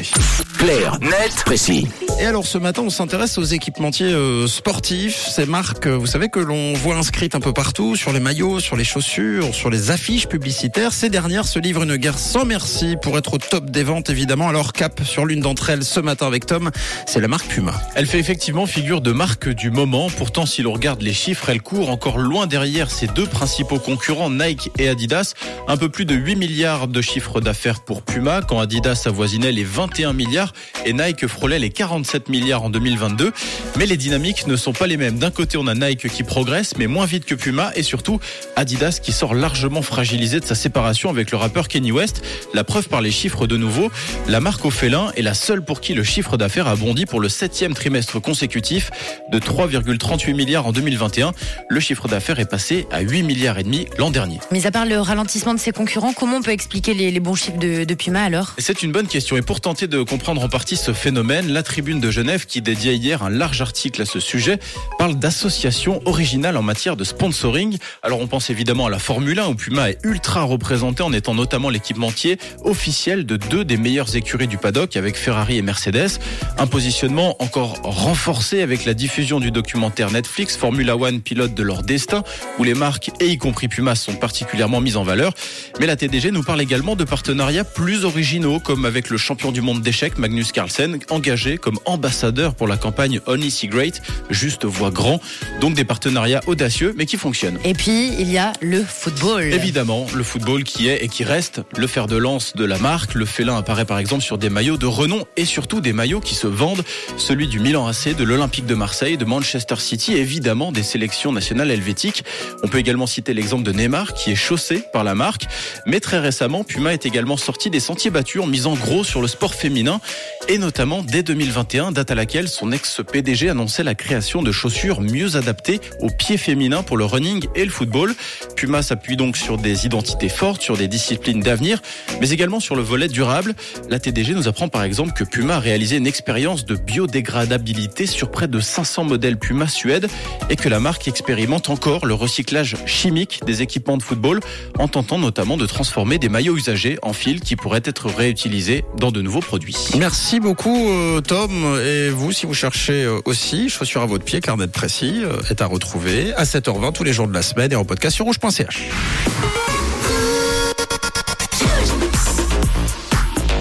écouter. Clair, net, précis. Et alors ce matin, on s'intéresse aux équipementiers euh, sportifs, ces marques, euh, vous savez que l'on voit inscrites un peu partout, sur les maillots, sur les chaussures, sur les affiches publicitaires. Ces dernières se livrent une guerre sans merci pour être au top des ventes, évidemment. Alors cap sur l'une d'entre elles ce matin avec Tom, c'est la marque Puma. Elle fait effectivement figure de marque du moment. Pourtant, si l'on regarde les chiffres, elle court encore loin derrière ses deux principaux concurrents, Nike et Adidas. Un peu plus de 8 milliards de chiffre d'affaires pour Puma, quand Adidas avoisinait les 21 milliards et Nike frôlait les 47 milliards en 2022. Mais les dynamiques ne sont pas les mêmes. D'un côté, on a Nike qui progresse, mais moins vite que Puma, et surtout Adidas qui sort largement fragilisé de sa séparation avec le rappeur Kenny West. La preuve par les chiffres de nouveau, la marque au félin est la seule pour qui le chiffre d'affaires a bondi pour le septième trimestre consécutif de 3,38 milliards en 2021. Le chiffre d'affaires est passé à 8 milliards et demi l'an dernier. Mais à part le ralentissement de ses concurrents, comment on peut expliquer les, les bons chiffres de, de Puma alors? C'est une bonne question. Et pour tenter de comprendre en partie ce phénomène, la Tribune de Genève, qui dédiait hier un large article à ce sujet, parle d'associations originales en matière de sponsoring. Alors on pense évidemment à la Formule 1 où Puma est ultra représenté en étant notamment l'équipementier officiel de deux des meilleures écuries du paddock avec Ferrari et Mercedes. Un positionnement encore renforcé avec la diffusion du documentaire Netflix Formula One pilote de leur destin où les marques et y compris Puma sont particulièrement mises en valeur. Mais la TDG nous parle également de partenariats plus originaux comme avec le champion du monde d'échecs Magnus Carlsen engagé comme ambassadeur pour la campagne Only See Great, juste voix grand. Donc des partenariats audacieux mais qui fonctionnent. Et puis, il y a le football. Évidemment, le football qui est et qui reste le fer de lance de la marque. Le félin apparaît par exemple sur des maillots de renom et surtout des maillots qui se vendent, celui du Milan AC, de l'Olympique de Marseille, de Manchester City évidemment des sélections nationales helvétiques. On peut également citer l'exemple de Neymar qui est chaussé par la marque. Mais très récemment, Puma est également sorti des sentiers battus en misant gros sur le sport féminin et notamment dès 2021, date à laquelle son ex-PDG annonçait la création de chaussures mieux adaptées aux pieds féminins pour le running et le football. Puma s'appuie donc sur des identités fortes, sur des disciplines d'avenir, mais également sur le volet durable. La TDG nous apprend par exemple que Puma a réalisé une expérience de biodégradabilité sur près de 500 modèles Puma Suède et que la marque expérimente encore le recyclage chimique des équipements de football en tentant notamment de transformer des maillots usagés en fil qui pourraient être réutilisés dans de nouveaux produits. Merci beaucoup euh, Tom. Et vous, si vous cherchez euh, aussi chaussures à votre pied, Clarnet Précis euh, est à retrouver à 7h20 tous les jours de la semaine et en podcast sur rouge.ch.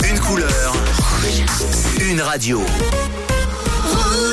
Une couleur, une radio.